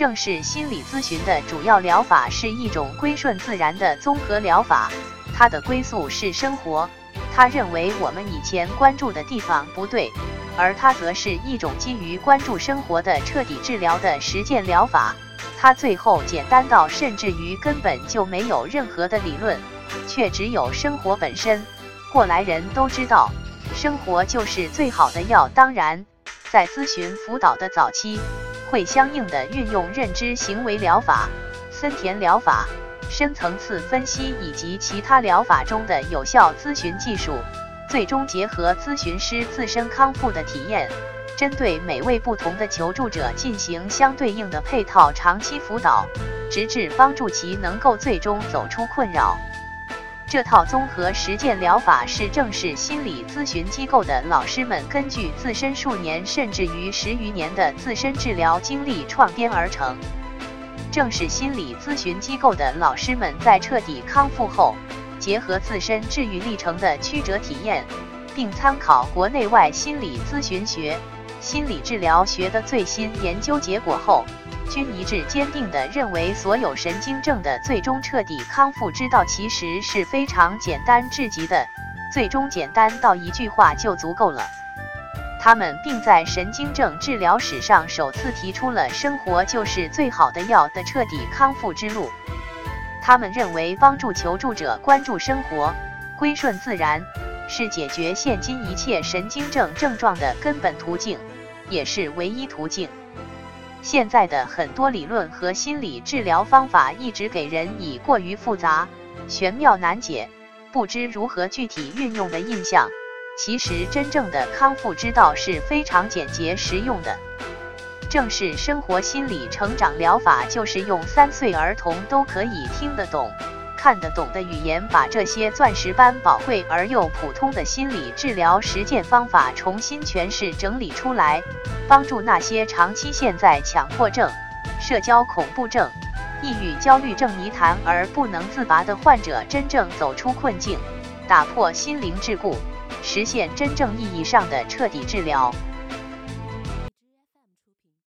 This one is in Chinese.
正是心理咨询的主要疗法是一种归顺自然的综合疗法，它的归宿是生活。他认为我们以前关注的地方不对，而它则是一种基于关注生活的彻底治疗的实践疗法。它最后简单到甚至于根本就没有任何的理论，却只有生活本身。过来人都知道，生活就是最好的药。当然，在咨询辅导的早期，会相应的运用认知行为疗法、森田疗法。深层次分析以及其他疗法中的有效咨询技术，最终结合咨询师自身康复的体验，针对每位不同的求助者进行相对应的配套长期辅导，直至帮助其能够最终走出困扰。这套综合实践疗法是正式心理咨询机构的老师们根据自身数年甚至于十余年的自身治疗经历创编而成。正是心理咨询机构的老师们在彻底康复后，结合自身治愈历程的曲折体验，并参考国内外心理咨询学、心理治疗学的最新研究结果后，均一致坚定地认为，所有神经症的最终彻底康复之道其实是非常简单至极的，最终简单到一句话就足够了。他们并在神经症治疗史上首次提出了“生活就是最好的药”的彻底康复之路。他们认为，帮助求助者关注生活、归顺自然，是解决现今一切神经症症状的根本途径，也是唯一途径。现在的很多理论和心理治疗方法一直给人以过于复杂、玄妙难解、不知如何具体运用的印象。其实，真正的康复之道是非常简洁实用的。正是生活心理成长疗法，就是用三岁儿童都可以听得懂、看得懂的语言，把这些钻石般宝贵而又普通的心理治疗实践方法重新诠释整理出来，帮助那些长期陷在强迫症、社交恐怖症、抑郁焦虑症泥潭而不能自拔的患者，真正走出困境，打破心灵桎梏。实现真正意义上的彻底治疗。